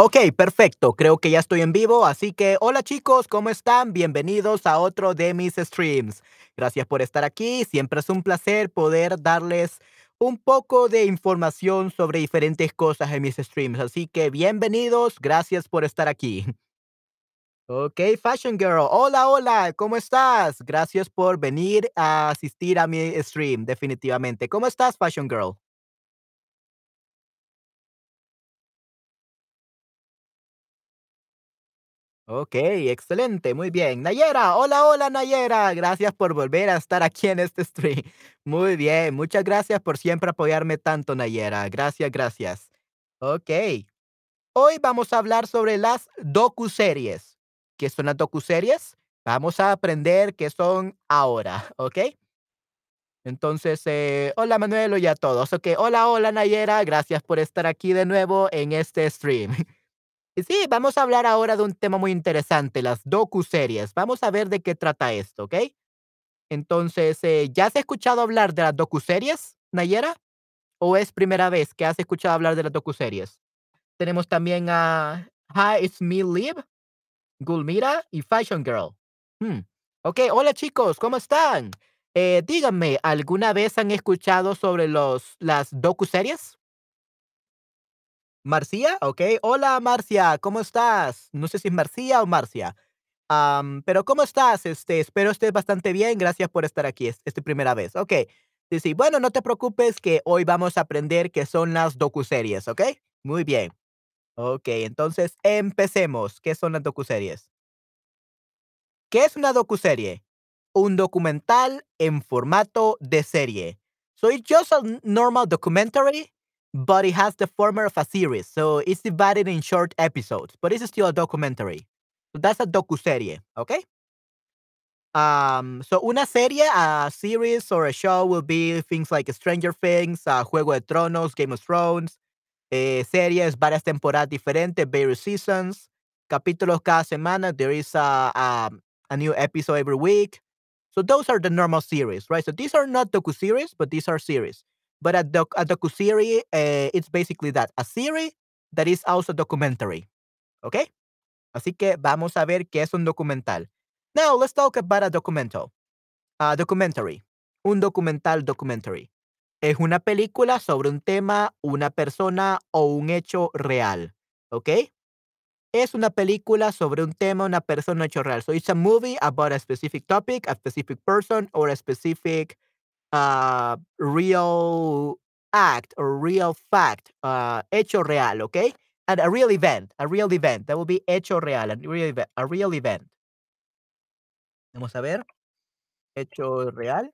Ok, perfecto. Creo que ya estoy en vivo, así que hola chicos, ¿cómo están? Bienvenidos a otro de mis streams. Gracias por estar aquí. Siempre es un placer poder darles un poco de información sobre diferentes cosas en mis streams. Así que bienvenidos, gracias por estar aquí. Ok, Fashion Girl. Hola, hola, ¿cómo estás? Gracias por venir a asistir a mi stream, definitivamente. ¿Cómo estás, Fashion Girl? Ok, excelente, muy bien. Nayera, hola, hola Nayera, gracias por volver a estar aquí en este stream. Muy bien, muchas gracias por siempre apoyarme tanto, Nayera. Gracias, gracias. Ok, hoy vamos a hablar sobre las docuseries. ¿Qué son las docuseries? Vamos a aprender qué son ahora, ¿ok? Entonces, eh, hola Manuel y a todos. Ok, hola, hola Nayera, gracias por estar aquí de nuevo en este stream. Sí, vamos a hablar ahora de un tema muy interesante, las docuseries. Vamos a ver de qué trata esto, ¿ok? Entonces, eh, ¿ya has escuchado hablar de las docuseries, Nayera? ¿O es primera vez que has escuchado hablar de las docuseries? Tenemos también a Hi, it's me, Liv, Gulmira y Fashion Girl. Hmm. Ok, hola chicos, ¿cómo están? Eh, díganme, ¿alguna vez han escuchado sobre los, las docuseries? ¿Marcia? Ok. Hola, Marcia, ¿cómo estás? No sé si es Marcia o Marcia. Pero ¿cómo estás? Este, espero estés bastante bien. Gracias por estar aquí. Es, tu primera vez. Ok. Sí, sí. Bueno, no te preocupes que hoy vamos a aprender qué son las docuseries, ¿ok? Muy bien. Ok, entonces empecemos. ¿Qué son las docuseries? ¿Qué es una docuserie? Un documental en formato de serie. So it's just a normal documentary, but it has the format of a series. So it's divided in short episodes, but it's still a documentary. So that's a docuserie, okay? Um, so una serie, a series or a show will be things like Stranger Things, uh, Juego de Tronos, Game of Thrones, eh, series, varias temporadas diferentes, various seasons, capítulos cada semana. There is a, a, a new episode every week. So those are the normal series, right? So these are not docu-series, but these are series. But a, doc, a docu-series, uh, it's basically that, a series that is also documentary, okay? Así que vamos a ver qué es un documental. Now, let's talk about a documental. A documentary. Un documental documentary. Es una película sobre un tema, una persona o un hecho real. ¿Ok? Es una película sobre un tema, una persona, un hecho real. So it's a movie about a specific topic, a specific person, or a specific uh, real act or real fact. Uh, hecho real, okay? And a real event, a real event. That will be hecho real, a real event. A real event. Vamos a ver. Hecho real.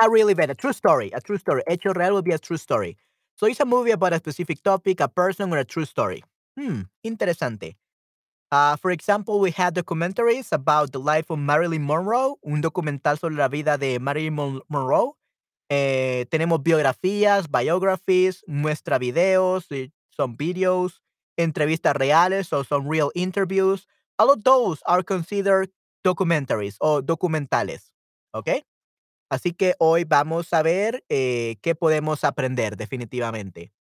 A real event, a true story, a true story. Hecho real will be a true story. So it's a movie about a specific topic, a person, or a true story. Hmm, interesante. Uh, for example, we had documentaries about the life of Marilyn Monroe, un documental sobre la vida de Marilyn Mon- Monroe. Eh, tenemos biografías, biographies, muestra videos, eh, some videos, entrevistas reales o some real interviews. All of those are considered documentaries o documentales. ¿Ok? Así que hoy vamos a ver eh, qué podemos aprender definitivamente.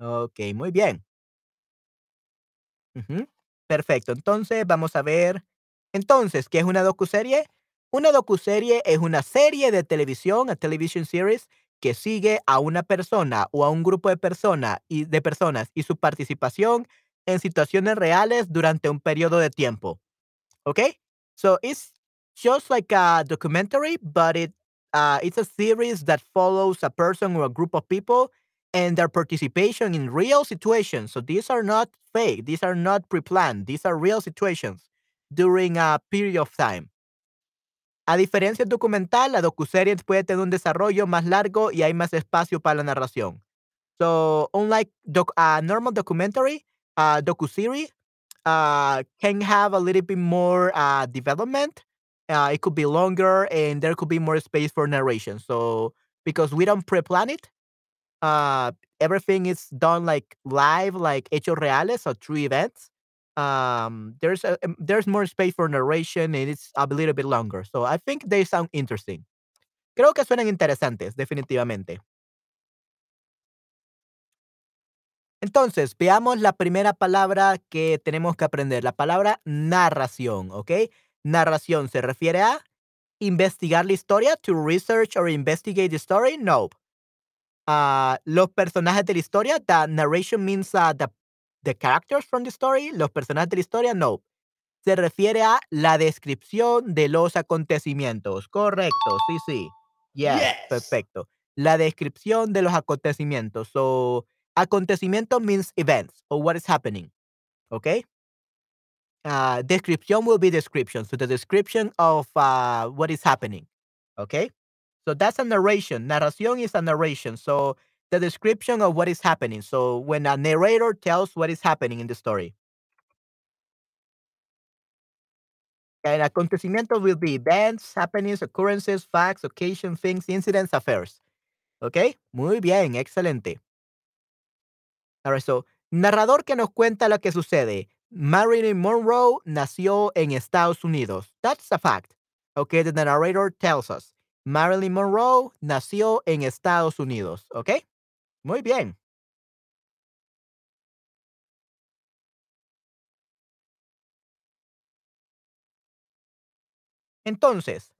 Ok, muy bien. Perfecto. Entonces vamos a ver. Entonces, ¿qué es una docuserie? Una docuserie es una serie de televisión, a television series, que sigue a una persona o a un grupo de personas y de personas y su participación en situaciones reales durante un periodo de tiempo. Okay? So it's just like a documentary, but it uh, it's a series that follows a person or a group of people and their participation in real situations. So these are not fake. These are not pre-planned. These are real situations during a period of time. A diferencia del documental, la docuserie puede tener un desarrollo más largo y hay más espacio para la narración. So unlike doc, a normal documentary, a docuserie uh, can have a little bit more uh, development. Uh, it could be longer and there could be more space for narration. So because we don't pre-plan it, uh, everything is done like live, like hechos reales or true events. Um, there's a, um, there's more space for narration and it's a little bit longer. So I think they sound interesting. Creo que suenan interesantes, definitivamente. Entonces, veamos la primera palabra que tenemos que aprender, la palabra narración, ¿ok? Narración se refiere a investigar la historia, to research or investigate the story, no. Uh, los personajes de la historia, the narration means uh, the, the characters from the story, los personajes de la historia, no. Se refiere a la descripción de los acontecimientos. Correcto, sí, sí. Yes, Yes. perfecto. La descripción de los acontecimientos. So, acontecimiento means events or what is happening. Okay? Uh, description will be description. So, the description of uh, what is happening. Okay? So, that's a narration. Narración is a narration. So, the description of what is happening. So, when a narrator tells what is happening in the story. And acontecimientos will be events, happenings, occurrences, facts, occasion, things, incidents, affairs. Okay? Muy bien, excelente. Ahora, so, narrador que nos cuenta lo que sucede. Marilyn Monroe nació en Estados Unidos. That's a fact. Okay, the narrator tells us. Marilyn Monroe nació en Estados Unidos. ¿Ok? Muy bien. Entonces,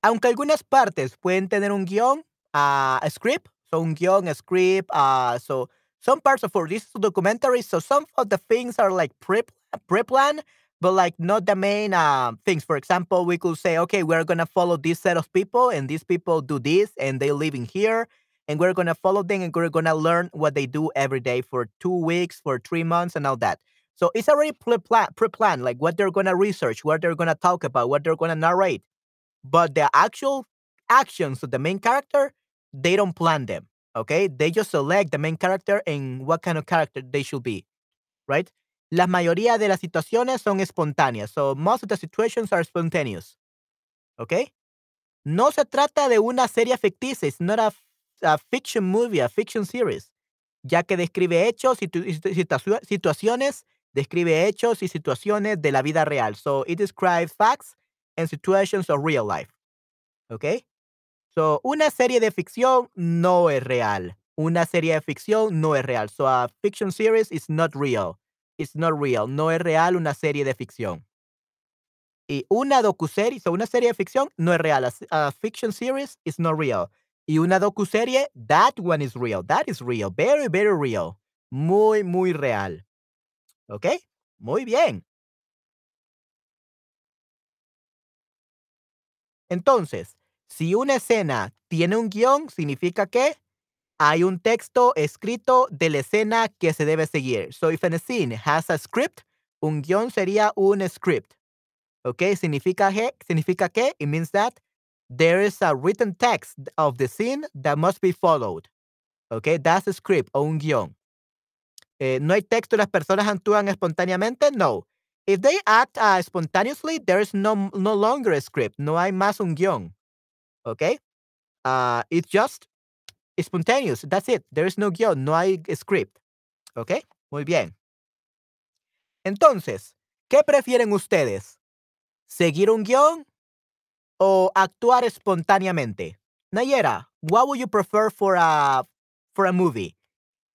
aunque algunas partes pueden tener un guion, uh, a script, so un guion, a script, uh, so some parts of for this documentary, so some of the things are like pre pre-planned, but like not the main uh, things. For example, we could say, okay, we're gonna follow this set of people, and these people do this, and they live in here, and we're gonna follow them, and we're gonna learn what they do every day for two weeks, for three months, and all that. So it's already pre-planned, pre-planned, like what they're gonna research, what they're gonna talk about, what they're gonna narrate. But the actual actions of the main character, they don't plan them. Okay, they just select the main character and what kind of character they should be, right? La mayoría de las situaciones son espontáneas. So most of the situations are spontaneous. Okay? No se trata de una serie ficticia. It's not a, fiction movie, a fiction series. Ya que describe hechos y situ situaciones, describe hechos y situaciones de la vida real. So it describes facts and situations of real life. Okay? So, una serie de ficción no es real. Una serie de ficción no es real. So, a fiction series is not real. It's not real. No es real una serie de ficción. Y una docuserie, so una serie de ficción no es real. A, a fiction series is not real. Y una docuserie, that one is real. That is real. Very, very real. Muy, muy real. ¿Ok? Muy bien. Entonces, si una escena tiene un guion, significa que hay un texto escrito de la escena que se debe seguir. So if a scene has a script, un guion sería un script. ¿Ok? Significa que, significa que, it means that there is a written text of the scene that must be followed. ¿Ok? That's a script o un guion. Eh, no hay texto las personas actúan espontáneamente. No. If they act uh, spontaneously, there is no, no longer a script. No hay más un guion. Okay? Uh, it's just spontaneous. That's it. There is no guión. No hay script. Okay? Muy bien. Entonces, ¿qué prefieren ustedes? ¿Seguir un guión o actuar espontáneamente? Nayera, what would you prefer for a for a movie?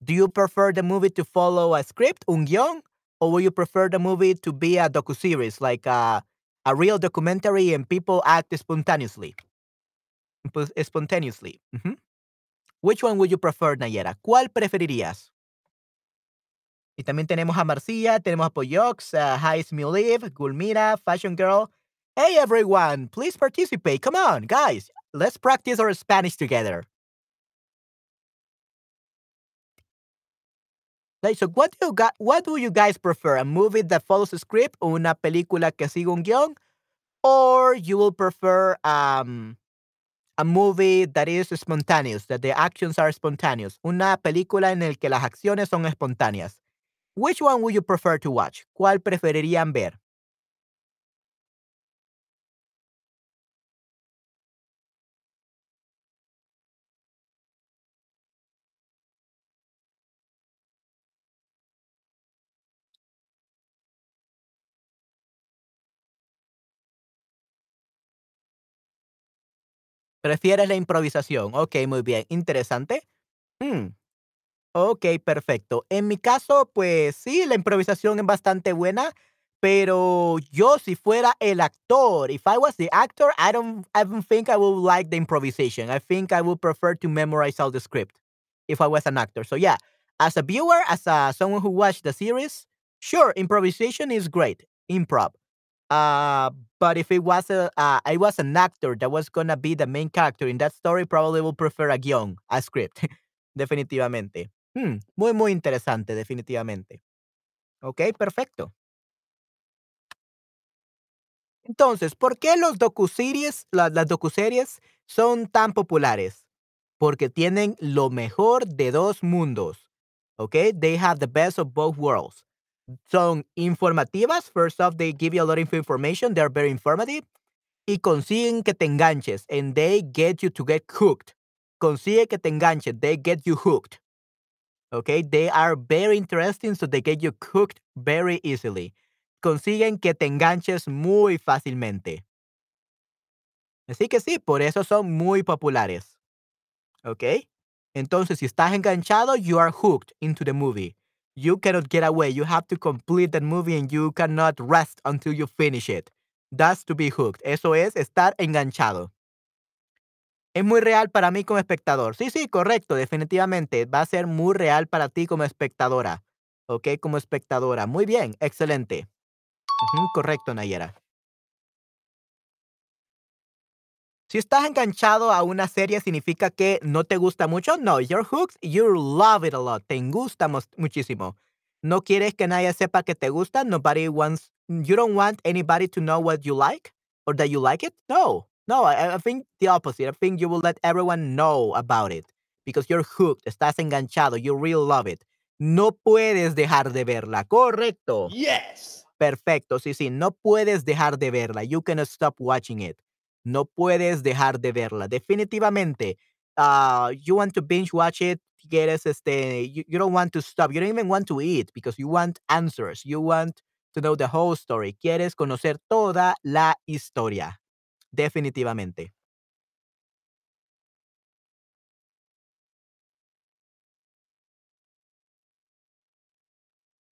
Do you prefer the movie to follow a script, un guión, or would you prefer the movie to be a docu-series, like a, a real documentary and people act spontaneously? Spontaneously. Mm -hmm. Which one would you prefer, Nayera? ¿Cuál preferirías? Y también tenemos a Marcia, tenemos a Poyox, uh, Hi Live, Gulmira, Fashion Girl. Hey everyone, please participate. Come on, guys, let's practice our Spanish together. Like, so what do you got, what do you guys prefer? A movie that follows a script una película que sigue un guión? Or you will prefer um, a movie that is spontaneous, that the actions are spontaneous. Una película en la que las acciones son espontáneas. Which one would you prefer to watch? ¿Cuál preferirían ver? Prefieres la improvisación. Ok, muy bien. Interesante. Hmm. Okey, perfecto. En mi caso, pues sí, la improvisación es bastante buena, pero yo si fuera el actor, if I was the actor, I don't I don't think I would like the improvisation. I think I would prefer to memorize all the script if I was an actor. So yeah, as a viewer, as a someone who watched the series, sure, improvisation is great, improv. Uh, but if it was a uh, I was an actor that was gonna be the main character in that story, probably would prefer a guion, a script, definitivamente. Hmm, muy, muy interesante, definitivamente. Okey, perfecto. Entonces, ¿por qué los docuseries la las docuseries son tan populares? Porque tienen lo mejor de 2 mundos, ¿okey? They have the best of both worlds. Son informativas, first off, they give you a lot of information, they're very informative, y consiguen que te enganches, and they get you to get hooked. Consigue que te enganches, they get you hooked. Okay, they are very interesting, so they get you hooked very easily. Consiguen que te enganches muy fácilmente. Así que sí, por eso son muy populares. ¿Ok? Entonces, si estás enganchado, you are hooked into the movie. You cannot get away. You have to complete the movie and you cannot rest until you finish it. That's to be hooked. Eso es estar enganchado. Es muy real para mí como espectador. Sí, sí, correcto, definitivamente. Va a ser muy real para ti como espectadora. ¿Ok? Como espectadora. Muy bien, excelente. Correcto, Nayera. Si estás enganchado a una serie, ¿significa que no te gusta mucho? No, you're hooked, you love it a lot. Te gusta muchísimo. No quieres que nadie sepa que te gusta. Nobody wants, you don't want anybody to know what you like or that you like it. No, no, I, I think the opposite. I think you will let everyone know about it because you're hooked. Estás enganchado. You really love it. No puedes dejar de verla. Correcto. Yes. Perfecto, sí, sí, no puedes dejar de verla. You cannot stop watching it. No puedes dejar de verla. Definitivamente. Ah, you want to binge watch it, quieres este, you, you don't want to stop. You don't even want to eat because you want answers. You want to know the whole story. Quieres conocer toda la historia. Definitivamente.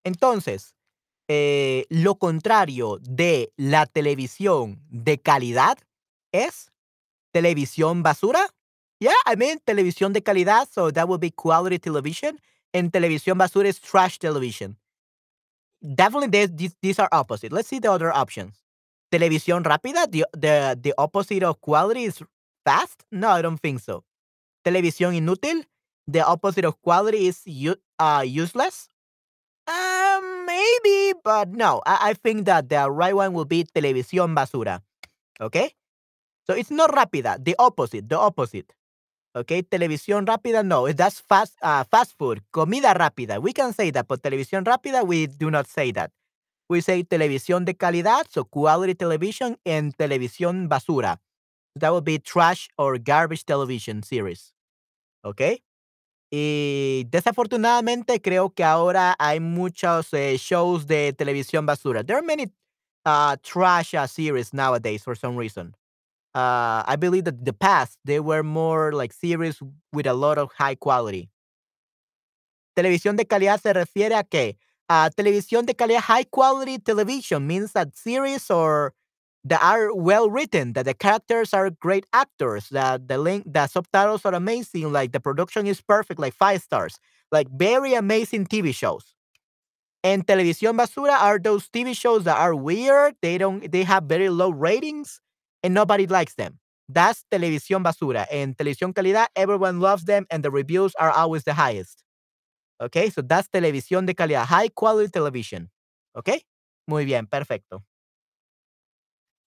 Entonces, eh, lo contrario de la televisión de calidad es televisión basura. Yeah, I mean televisión de calidad, so that would be quality television. And televisión basura is trash television. Definitely, these, these are opposite. Let's see the other options. Televisión rápida, the, the, the opposite of quality is fast? No, I don't think so. Televisión inútil, the opposite of quality is uh, useless? Um, maybe, but no. I, I think that the right one will be televisión basura. Okay? So it's not rápida, the opposite, the opposite. Okay, televisión rápida, no, that's fast, uh, fast food, comida rápida. We can say that, but televisión rápida, we do not say that. We say televisión de calidad, so quality television, and televisión basura. That would be trash or garbage television series. Okay? Y desafortunadamente creo que ahora hay muchos eh, shows de televisión basura. There are many uh, trash uh, series nowadays for some reason. Uh, I believe that the past they were more like series with a lot of high quality. Televisión de calidad se refiere a que uh, televisión de calidad, high quality television means that series or that are well written, that the characters are great actors, that the link, the subtitles are amazing, like the production is perfect, like five stars, like very amazing TV shows. And televisión basura are those TV shows that are weird. They don't. They have very low ratings, and nobody likes them. That's televisión basura. And televisión calidad, everyone loves them, and the reviews are always the highest. Okay, so that's televisión de calidad, high quality television. Okay, muy bien, perfecto.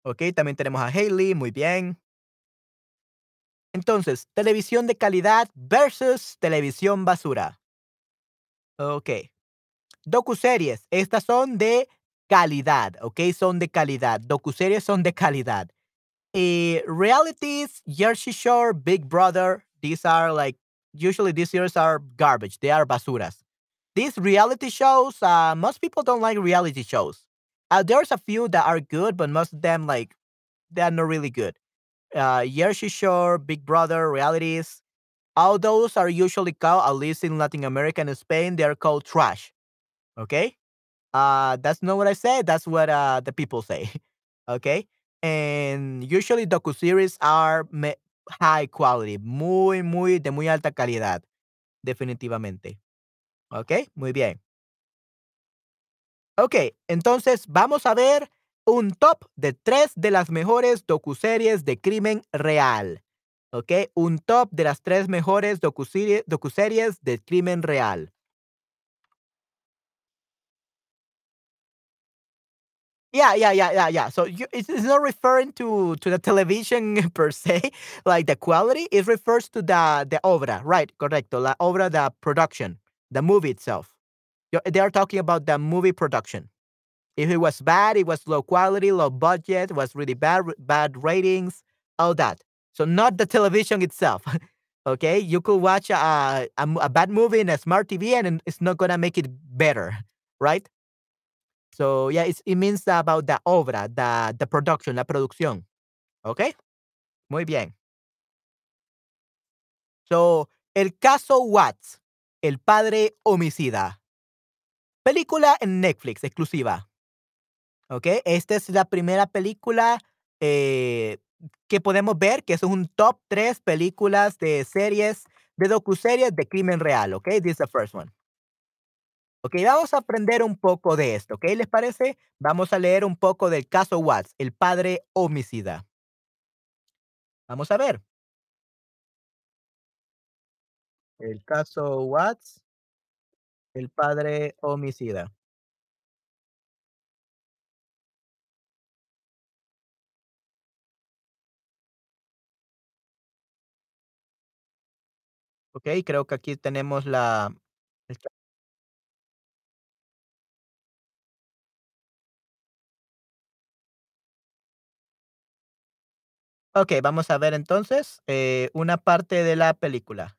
Ok, también tenemos a Hailey, muy bien. Entonces, televisión de calidad versus televisión basura. Ok. Docuseries, estas son de calidad, ok, son de calidad. Docuseries son de calidad. Y realities, Jersey Shore, Big Brother, these are like, usually these series are garbage, they are basuras. These reality shows, uh, most people don't like reality shows. Uh, there's a few that are good, but most of them, like, they are not really good. Uh, Jersey Shore, Big Brother, realities, all those are usually called, at least in Latin America and Spain, they are called trash. Okay? Uh, that's not what I said. That's what uh, the people say. okay? And usually docu-series are high quality, muy, muy, de muy alta calidad. Definitivamente. Ok, muy bien. Ok, entonces vamos a ver un top de tres de las mejores docuseries de crimen real. Ok, un top de las tres mejores docuseries de crimen real. Yeah, yeah, yeah, yeah, yeah. So you, it's, it's not referring to to the television per se, like the quality. It refers to the the obra, right? Correcto. La obra, the production, the movie itself. They are talking about the movie production. If it was bad, it was low quality, low budget, was really bad, bad ratings, all that. So not the television itself. okay, you could watch a a bad movie in a smart TV and it's not gonna make it better, right? So yeah, it means about the obra, the the production, la producción. Okay, muy bien. So el caso Watts, el padre homicida. Película en Netflix exclusiva. ¿ok? Esta es la primera película eh, que podemos ver, que es un top 3 películas de series, de docuseries de crimen real, ¿ok? This is the first one. Ok, vamos a aprender un poco de esto, ¿ok? ¿Les parece? Vamos a leer un poco del caso Watts, el padre homicida. Vamos a ver. El caso Watts, el padre homicida. Ok, creo que aquí tenemos la... Ok, vamos a ver entonces eh, una parte de la película.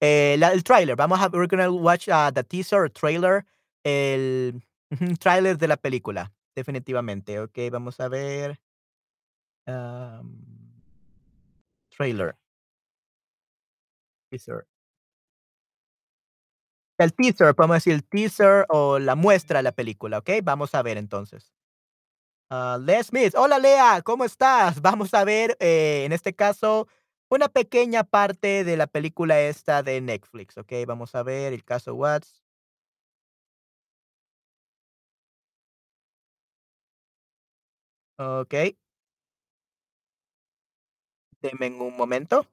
Eh, el trailer, vamos a we're gonna watch uh, the teaser trailer, el ujú, trailer de la película, definitivamente. Ok, vamos a ver. am, trailer, teaser. El teaser, podemos decir el teaser o la muestra de la película, ok. Vamos a ver entonces. Ah, Les Smith, hola Lea, ¿cómo estás? Vamos a ver, eh, en este caso, una pequeña parte de la película esta de Netflix, ok. Vamos a ver el caso Watts. Ok, denme un momento.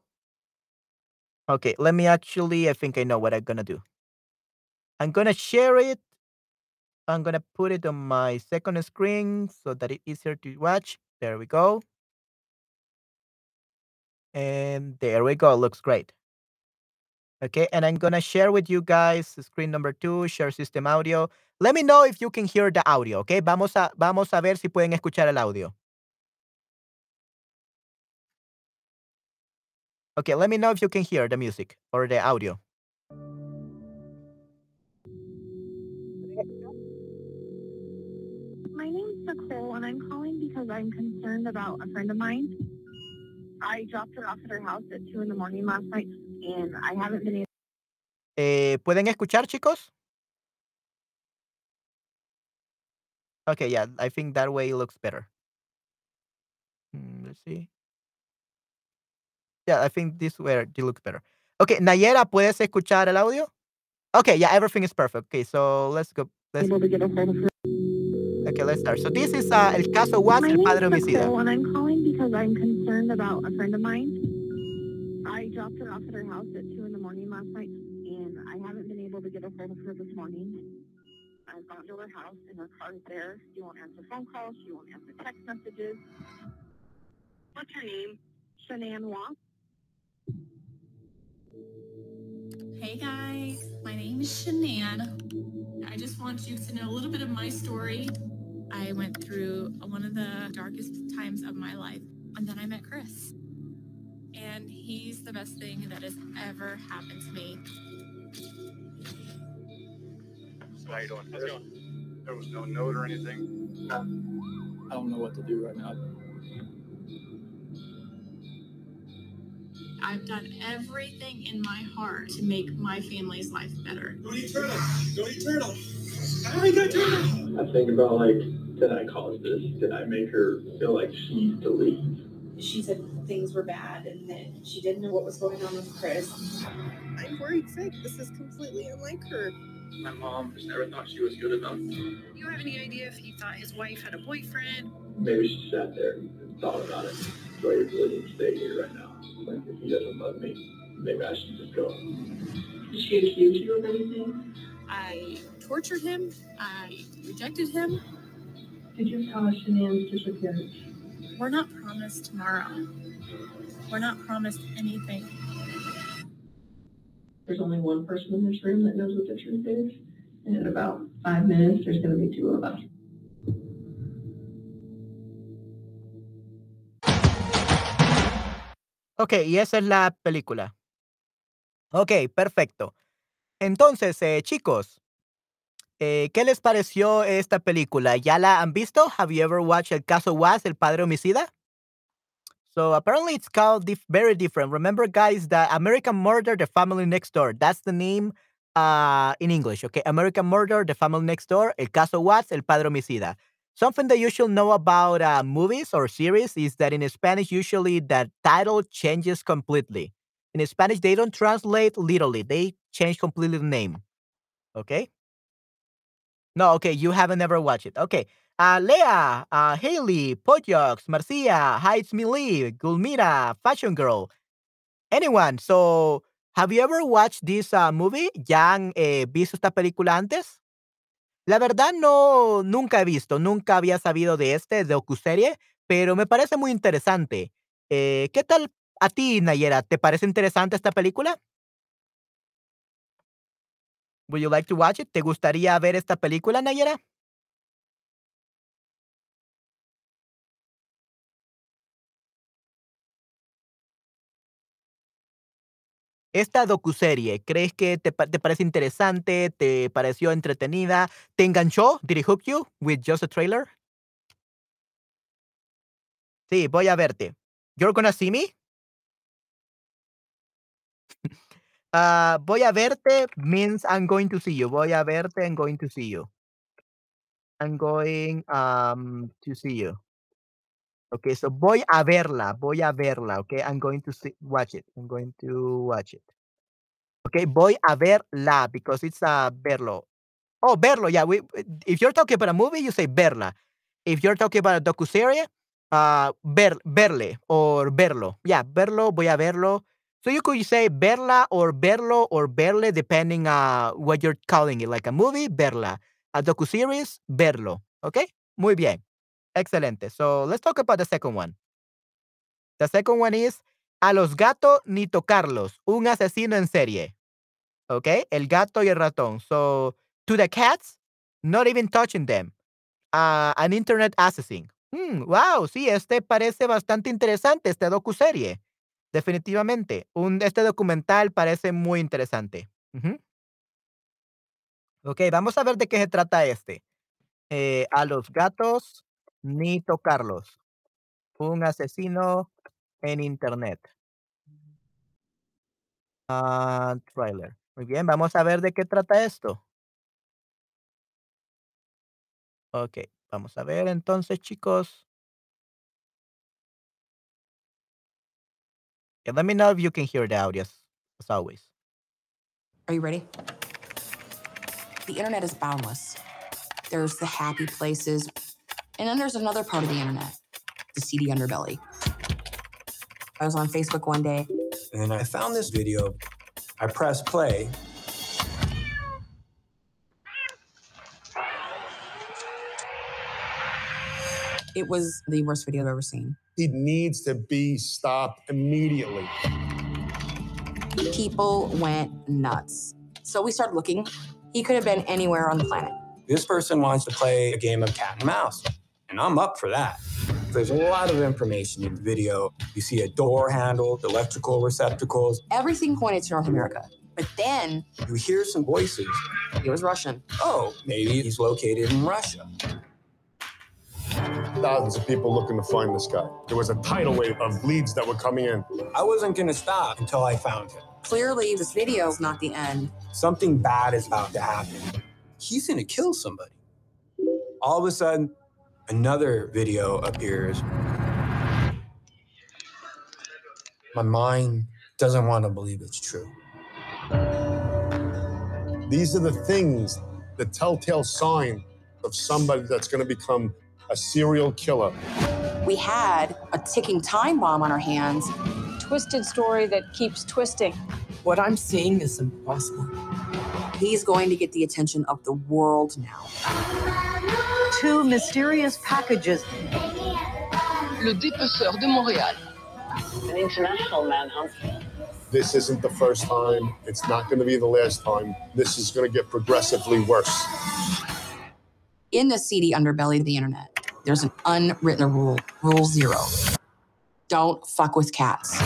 Okay, let me actually, I think I know what I'm gonna do. I'm gonna share it. I'm gonna put it on my second screen so that it's easier to watch. There we go. And there we go. Looks great. Okay, and I'm gonna share with you guys screen number two, share system audio. Let me know if you can hear the audio, okay? Vamos a, vamos a ver si pueden escuchar el audio. Okay, let me know if you can hear the music or the audio. I'm calling because I'm concerned about a friend of mine. I dropped her off at her house at 2 in the morning last night, and I haven't been able Eh, ¿Pueden escuchar, chicos? Okay, yeah, I think that way looks better. Mm, let's see. Yeah, I think this way it looks better. Okay, Nayera, ¿puedes escuchar el audio? Okay, yeah, everything is perfect. Okay, so let's go. Let's, able to get a hold of her. Okay, let's start. So this is uh, el caso Watts, My el padre name's homicida. Nicole, and I'm calling because I'm concerned about a friend of mine. I dropped her off at her house at 2 in the morning last night, and I haven't been able to get a hold of her this morning. I've gone to her house, and her car's there. She won't answer phone calls. She won't answer text messages. What's your name? Shanann Wong. Hey guys, my name is Shanann. I just want you to know a little bit of my story. I went through one of the darkest times of my life, and then I met Chris. And he's the best thing that has ever happened to me. So how you doing? How's it going? There was no note or anything. I don't know what to do right now. I've done everything in my heart to make my family's life better. Don't eat turtle. Don't eat turtle. I got turtle. I think about like, did I cause this? Did I make her feel like she needs to leave? She said things were bad and that she didn't know what was going on with Chris. I'm worried sick. This is completely unlike her. My mom just never thought she was good enough. Do you have any idea if he thought his wife had a boyfriend? Maybe she sat there and thought about it. Do I really need to stay here right now? Like, if he doesn't love me, maybe I should just go. Did she accuse you of anything? I tortured him. I rejected him. Did you cause Shanann's disappearance? We're not promised tomorrow. We're not promised anything. There's only one person in this room that knows what the truth is. And in about five minutes, there's going to be two of us. Ok, y esa es la película. Ok, perfecto. Entonces, eh, chicos, eh, ¿qué les pareció esta película? ¿Ya la han visto? Have you ever watched El caso Was, El padre homicida? So apparently it's called very different. Remember, guys, the American Murder, The Family Next Door. That's the name uh, in English. Okay, American Murder, The Family Next Door. El caso Was, El padre homicida. Something that you should know about uh, movies or series is that in Spanish, usually the title changes completely. In Spanish, they don't translate literally; they change completely the name. Okay. No, okay, you haven't ever watched it. Okay. Uh, Leah, uh, Haley, Pojox, Marcia, me, Lee, Gulmira, Fashion Girl. Anyone. So, have you ever watched this uh, movie? ¿Ya han eh, visto esta película antes? La verdad, no, nunca he visto, nunca había sabido de este docuserie, pero me parece muy interesante. Eh, ¿Qué tal a ti, Nayera? ¿Te parece interesante esta película? Would you like to watch it? ¿Te gustaría ver esta película, Nayera? Esta docuserie, ¿crees que te, pa- te parece interesante? ¿Te pareció entretenida? ¿Te enganchó? Did it hook you with just a trailer? Sí, voy a verte. You're gonna see me? Ah, voy a verte means I'm going to see you. Voy a verte, I'm going to see you. I'm going um, to see you. Okay, so voy a verla, voy a verla, okay? I'm going to see, watch it. I'm going to watch it. Okay, voy a verla because it's a verlo. Oh, verlo, yeah. We, if you're talking about a movie, you say verla. If you're talking about a docuserie, uh, ver, verle or verlo. Yeah, verlo, voy a verlo. So you could say verla or verlo or verle, depending uh what you're calling it. Like a movie, verla. A docuseries, verlo. Okay? Muy bien. Excelente. So let's talk about the second one. The second one is A los gatos ni tocarlos. Un asesino en serie. Okay? El gato y el ratón. So to the cats, not even touching them. Uh, an internet assassin. Hmm, wow, sí, este parece bastante interesante, este docuserie. Definitivamente. Un, este documental parece muy interesante. Ok, vamos a ver de qué se trata este. Eh, a los gatos ni tocarlos. Un asesino en internet. Ah, trailer. Muy bien, vamos a ver de qué trata esto. Ok, vamos a ver entonces, chicos. Yeah, let me know if you can hear the audio, as, as always. Are you ready? The internet is boundless. There's the happy places, and then there's another part of the internet, the seedy underbelly. I was on Facebook one day. And I found this video. I pressed play. It was the worst video I've ever seen. He needs to be stopped immediately. People went nuts. So we started looking. He could have been anywhere on the planet. This person wants to play a game of cat and mouse, and I'm up for that. There's a lot of information in the video. You see a door handle, electrical receptacles. Everything pointed to North America. But then You hear some voices. it was Russian. Oh, maybe he's located in Russia. Thousands of people looking to find this guy. There was a tidal wave of leads that were coming in. I wasn't going to stop until I found him. Clearly, this video is not the end. Something bad is about to happen. He's going to kill somebody. All of a sudden, another video appears. My mind doesn't want to believe it's true. These are the things, the telltale sign of somebody that's going to become a serial killer. We had a ticking time bomb on our hands. Twisted story that keeps twisting. What I'm seeing is impossible. He's going to get the attention of the world now. Two mysterious packages. Le dépeceur de Montréal. An international manhunt. This isn't the first time. It's not going to be the last time. This is going to get progressively worse. In the seedy underbelly of the internet, there's an unwritten rule, rule zero. Don't fuck with cats.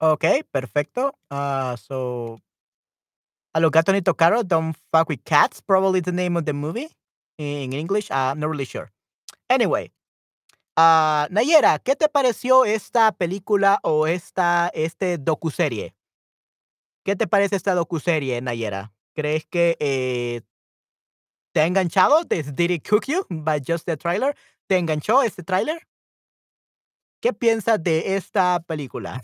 Okay, perfecto. Uh, so, a los gatos ni don't fuck with cats, probably the name of the movie in English. Uh, I'm not really sure. Anyway, uh, Nayera, ¿qué te pareció esta película o esta este docuserie? ¿Qué te parece esta docuserie, Nayera? ¿Crees que eh, te ha enganchado? Did it cook you by just the trailer? ¿Te enganchó este trailer? ¿Qué piensas de esta película?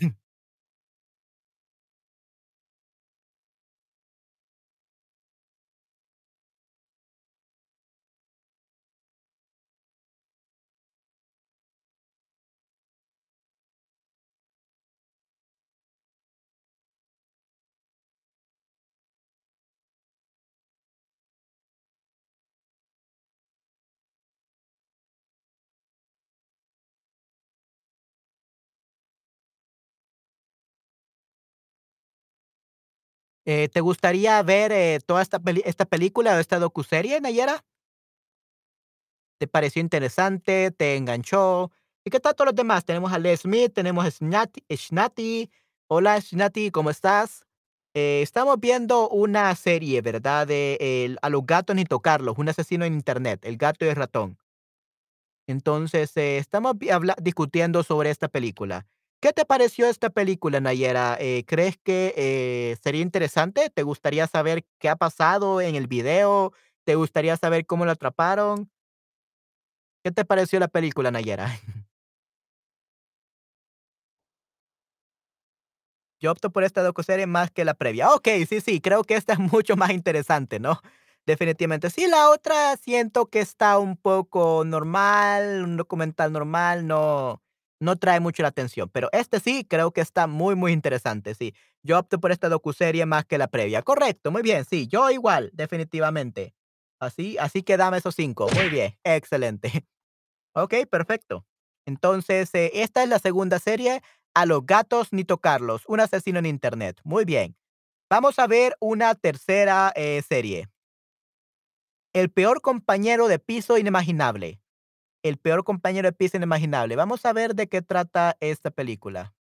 Eh, ¿Te gustaría ver eh, toda esta, peli esta película o esta docuserie, Nayera? ¿Te pareció interesante? ¿Te enganchó? ¿Y qué tal todos los demás? Tenemos a Les Smith, tenemos a Snati, Snati. Hola, Snati, ¿cómo estás? Eh, estamos viendo una serie, ¿verdad? De el, A los gatos ni tocarlos, un asesino en internet, el gato y el ratón. Entonces, eh, estamos discutiendo sobre esta película. ¿Qué te pareció esta película, Nayera? Eh, ¿Crees que eh, sería interesante? ¿Te gustaría saber qué ha pasado en el video? ¿Te gustaría saber cómo lo atraparon? ¿Qué te pareció la película, Nayera? Yo opto por esta docuserie más que la previa. Ok, sí, sí, creo que esta es mucho más interesante, ¿no? Definitivamente. Sí, la otra siento que está un poco normal, un documental normal, no, no trae mucho la atención, pero este sí creo que está muy, muy interesante, sí. Yo opto por esta docuserie más que la previa. Correcto, muy bien, sí, yo igual, definitivamente. Así, así que dame esos cinco. Muy bien, excelente. Ok, perfecto. Entonces, eh, esta es la segunda serie, A los gatos ni tocarlos, un asesino en Internet. Muy bien. Vamos a ver una tercera eh, serie. El peor compañero de piso inimaginable. El peor compañero de piso inimaginable. Vamos a ver de qué trata esta película.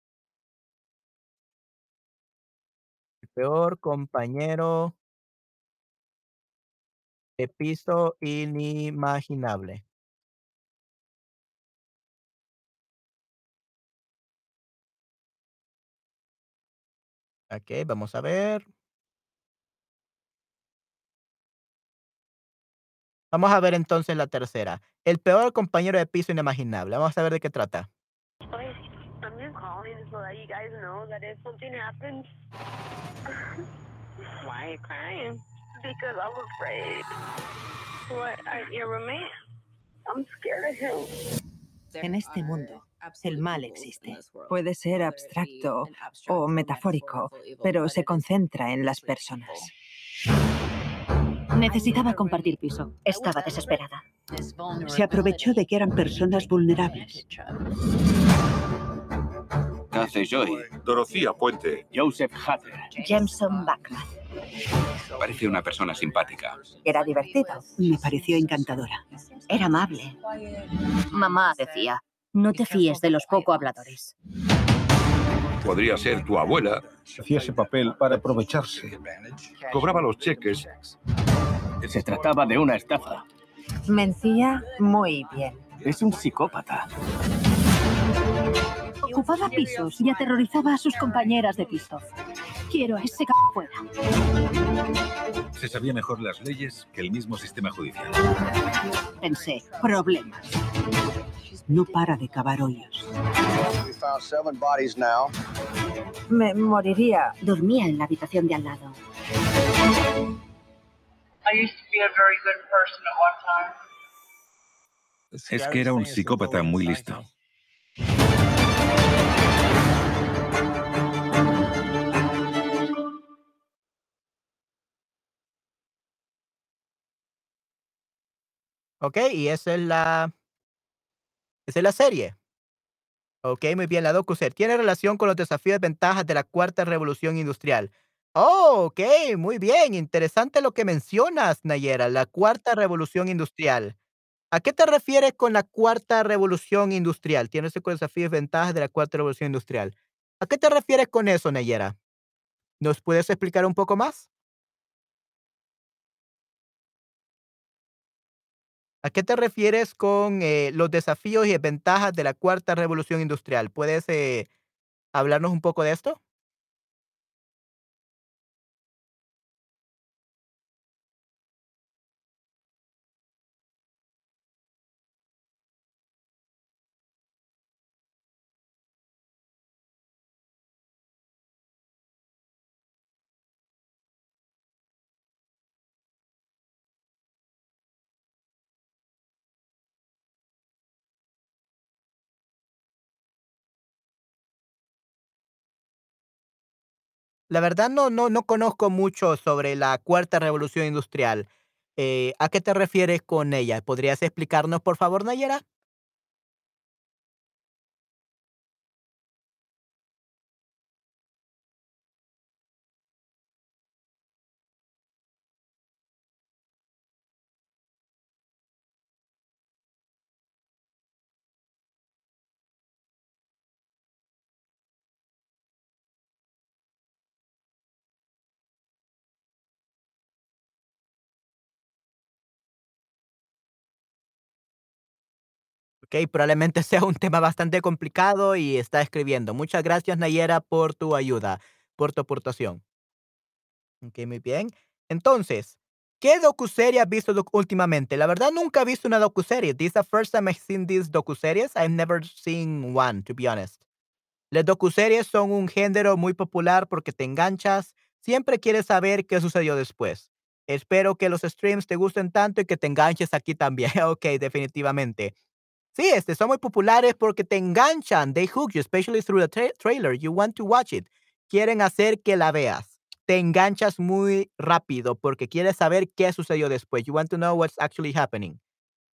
El peor compañero de piso inimaginable. Ok, vamos a ver. Vamos a ver entonces la tercera. El peor compañero de piso inimaginable. Vamos a ver de qué trata. I'm just calling so that you guys know that if something happens, why are you crying? Because I'm afraid. What? Are your roommate? I'm scared of him. En este mundo, el mal existe. Puede ser abstracto o metafórico, pero se concentra en las personas. Necesitaba compartir piso. Estaba desesperada. Se aprovechó de que eran personas vulnerables. ¿Qué hace Joy? Dorocía Puente. Joseph Hatter. Jameson Bachman. Parece una persona simpática. Era divertido. Me pareció encantadora. Era amable. Mamá decía, no te fíes de los poco habladores. Podría ser tu abuela. Hacía ese papel para aprovecharse. Cobraba los cheques. Se trataba de una estafa. Mentía muy bien. Es un psicópata. Ocupaba pisos y aterrorizaba a sus compañeras de piso. Quiero a ese c fuera. Se sabía mejor las leyes que el mismo sistema judicial. Pensé, problemas. No para de cavar hoyos. Me moriría. Dormía en la habitación de al lado. Es que era un psicópata muy listo. Ok, y esa es la. Es la serie. Ok, muy bien, la docuserie. Tiene relación con los desafíos y ventajas de la cuarta revolución industrial. Oh, ok, muy bien. Interesante lo que mencionas, Nayera, la cuarta revolución industrial. ¿A qué te refieres con la cuarta revolución industrial? Tiene los desafíos y ventajas de la cuarta revolución industrial. ¿A qué te refieres con eso, Nayera? ¿Nos puedes explicar un poco más? ¿A qué te refieres con eh, los desafíos y ventajas de la cuarta revolución industrial? ¿Puedes eh, hablarnos un poco de esto? La verdad no no no conozco mucho sobre la cuarta revolución industrial. Eh, ¿a qué te refieres con ella? ¿Podrías explicarnos, por favor, Nayera? Okey, probablemente sea un tema bastante complicado y está escribiendo. Muchas gracias, Nayera, por tu ayuda, por tu aportación. Okey, muy bien. Entonces, ¿qué docuserie has visto últimamente? La verdad nunca he visto una docuserie. This is the first time I've seen these docuseries. I've never seen one, to be honest. Las docuseries son un género muy popular porque te enganchas, siempre quieres saber qué sucedió después. Espero que los streams te gusten tanto y que te enganches aquí también. Okey, definitivamente. Sí, este, son muy populares porque te enganchan. They hook you, especially through the tra trailer. You want to watch it. Quieren hacer que la veas. Te enganchas muy rápido porque quieres saber qué sucedió después. You want to know what's actually happening.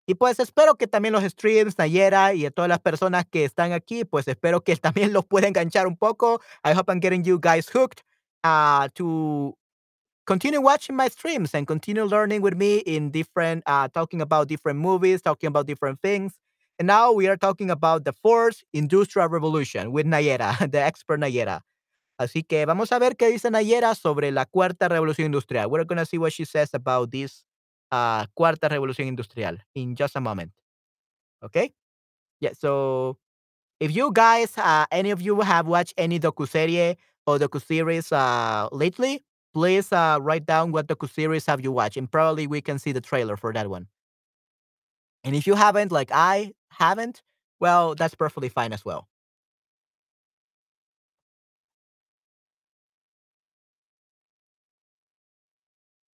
Y pues espero que también los streams, Nayera y a todas las personas que están aquí, pues espero que también los pueda enganchar un poco. I hope I'm getting you guys hooked uh, to continue watching my streams and continue learning with me in different, uh, talking about different movies, talking about different things. And now we are talking about the fourth industrial revolution with Nayera, the expert Nayera. Así que vamos a ver qué dice Nayera sobre la cuarta revolución industrial. We're going to see what she says about this uh, cuarta revolución industrial in just a moment. Okay? Yeah, so if you guys, uh, any of you have watched any docuserie or docuseries uh, lately, please uh, write down what docuseries have you watched, and probably we can see the trailer for that one. And if you haven't, like I haven't, well, that's perfectly fine as well.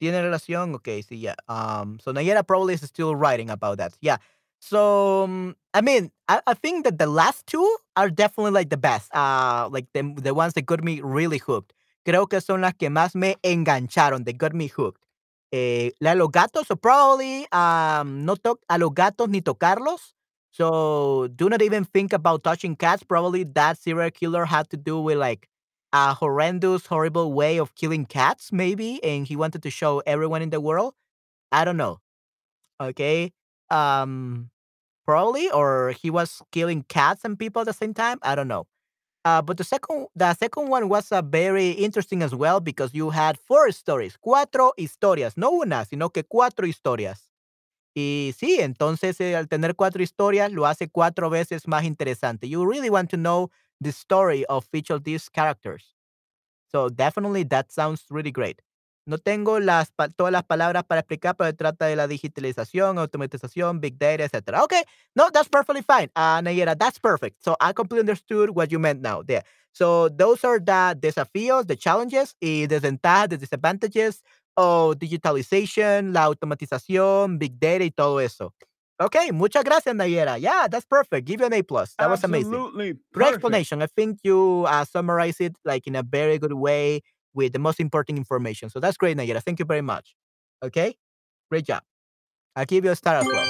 ¿Tiene relación? Okay, sí, yeah. Um, so Nayera probably is still writing about that. Yeah. So, um, I mean, I, I think that the last two are definitely like the best. Uh, like the, the ones that got me really hooked. Creo que son las que más me engancharon. They got me hooked. Eh, la de los gatos, so probably um, no to a los gatos ni tocarlos. So do not even think about touching cats. Probably that serial killer had to do with like a horrendous, horrible way of killing cats, maybe, and he wanted to show everyone in the world. I don't know. Okay. Um, probably, or he was killing cats and people at the same time. I don't know. Uh, but the second, the second one was uh, very interesting as well because you had four stories, cuatro historias, no una, sino que cuatro historias. Y sí, entonces eh, al tener cuatro historias lo hace cuatro veces más interesante. You really want to know the story of each of these characters. So definitely that sounds really great. No tengo las todas las palabras para explicar, pero trata de la digitalización, automatización, big data, etc. Okay, no, that's perfectly fine. Uh, Nayera, that's perfect. So I completely understood what you meant now. There. So those are the desafíos, the challenges y desventajas, the disadvantages of digitalization, la automatización, big data y todo eso. Okay, muchas gracias, Nayera. Yeah, that's perfect. Give you an A plus. That was amazing. Absolutely Great perfect. explanation. I think you uh, summarized it like in a very good way with the most important information. So that's great, Nayera. Thank you very much. Okay, great job. I'll give you a star as well.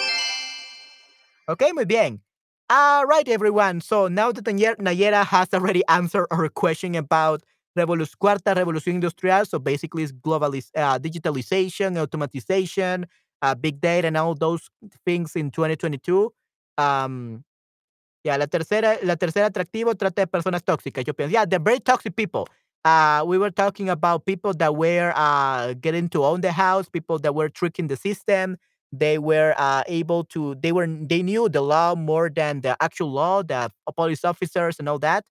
Okay, muy bien. All right, everyone. So now that Nayer- Nayera has already answered our question about revolu- cuarta revolución industrial, so basically it's globalis- uh, digitalization, automatization, uh, big data, and all those things in 2022. Um, yeah, la tercera, la tercera atractivo trata de personas tóxicas. Yo pienso, yeah, they're very toxic people. Uh, we were talking about people that were uh, getting to own the house, people that were tricking the system. They were uh, able to, they were, they knew the law more than the actual law, the police officers and all that.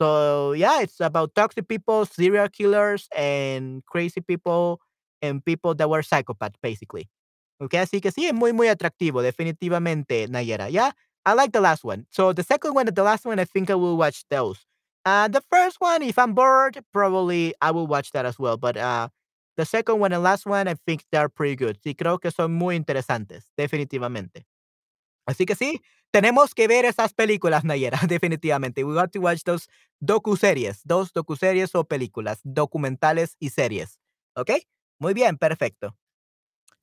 So yeah, it's about toxic people, serial killers, and crazy people, and people that were psychopaths, basically. Okay, así que sí, es muy, muy atractivo, definitivamente, Nayera. Yeah, I like the last one. So the second one and the last one, I think I will watch those. Uh, the first one, if I'm bored, probably I will watch that as well. But uh, the second one and last one, I think they're pretty good. Sí, creo que son muy interesantes, definitivamente. Así que sí, tenemos que ver esas películas, Nayera, definitivamente. We got to watch those docu docuseries, dos docuseries o películas, documentales y series. ¿Ok? Muy bien, perfecto.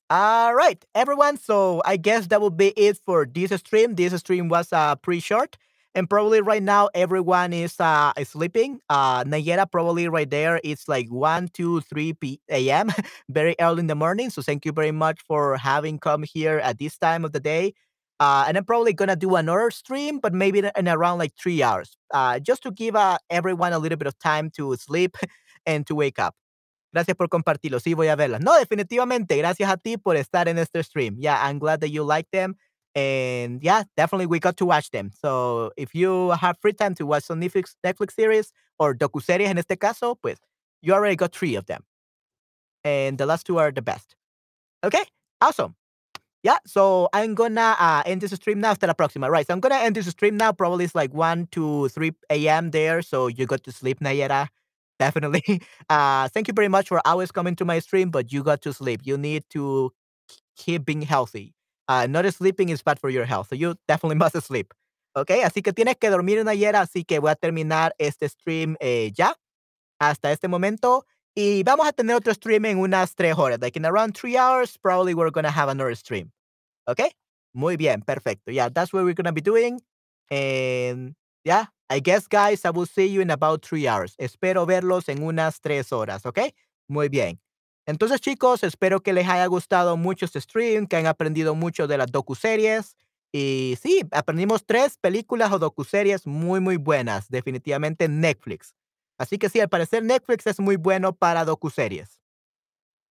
All right, everyone. So I guess that will be it for this stream. This stream was uh, pretty short. And probably right now everyone is uh, sleeping. Uh, Nayera probably right there. It's like 1, 2, 3 p- a.m. very early in the morning. So thank you very much for having come here at this time of the day. Uh, and I'm probably gonna do another stream, but maybe in, around like three hours, uh, just to give uh, everyone a little bit of time to sleep and to wake up. Gracias por compartirlo. Sí, voy a verlas. No, definitivamente. Gracias a ti por estar en este stream. Yeah, I'm glad that you like them. And yeah, definitely we got to watch them. So if you have free time to watch some Netflix, Netflix series or docuseries en este caso, pues you already got three of them. And the last two are the best. Okay, awesome. Yeah, so I'm gonna uh, end this stream now. Hasta la próxima. Right, so I'm gonna end this stream now. Probably it's like 1 to 3 a.m. there. So you got to sleep, Nayera. Definitely. Uh, thank you very much for always coming to my stream, but you got to sleep. You need to keep being healthy. Uh, not sleeping is bad for your health. So you definitely must sleep. Okay, así que tienes que dormir Nayera. Así que voy a terminar este stream eh, ya. Hasta este momento. Y vamos a tener otro stream en unas tres horas. Like in around three hours, probably we're going to have another stream. Okay? Muy bien, perfecto. Yeah, that's what we're going to be doing. And yeah, I guess, guys, I will see you in about three hours. Espero verlos en unas tres horas, ¿ok? Muy bien. Entonces, chicos, espero que les haya gustado mucho este stream, que han aprendido mucho de las docuseries. Y sí, aprendimos tres películas o docuseries muy, muy buenas, definitivamente en Netflix. Así que sí, al parecer Netflix es muy bueno para docuseries.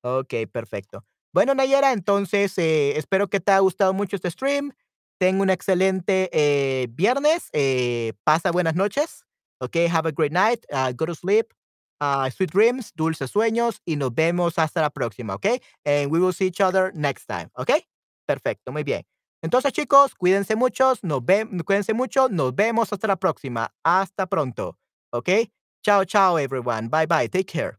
Ok, perfecto. Bueno, Nayera, entonces eh, espero que te haya gustado mucho este stream. Ten un excelente eh, viernes. Eh, pasa buenas noches. Ok, have a great night. Uh, go to sleep. Sweet dreams, dulces sueños. Y nos vemos hasta la próxima. Ok, and we will see each other next time. Ok, perfecto, muy bien. Entonces, chicos, cuídense mucho. Nos cuídense mucho. Nos vemos hasta la próxima. Hasta pronto. Ok, chao, chao, everyone. Bye, bye. Take care.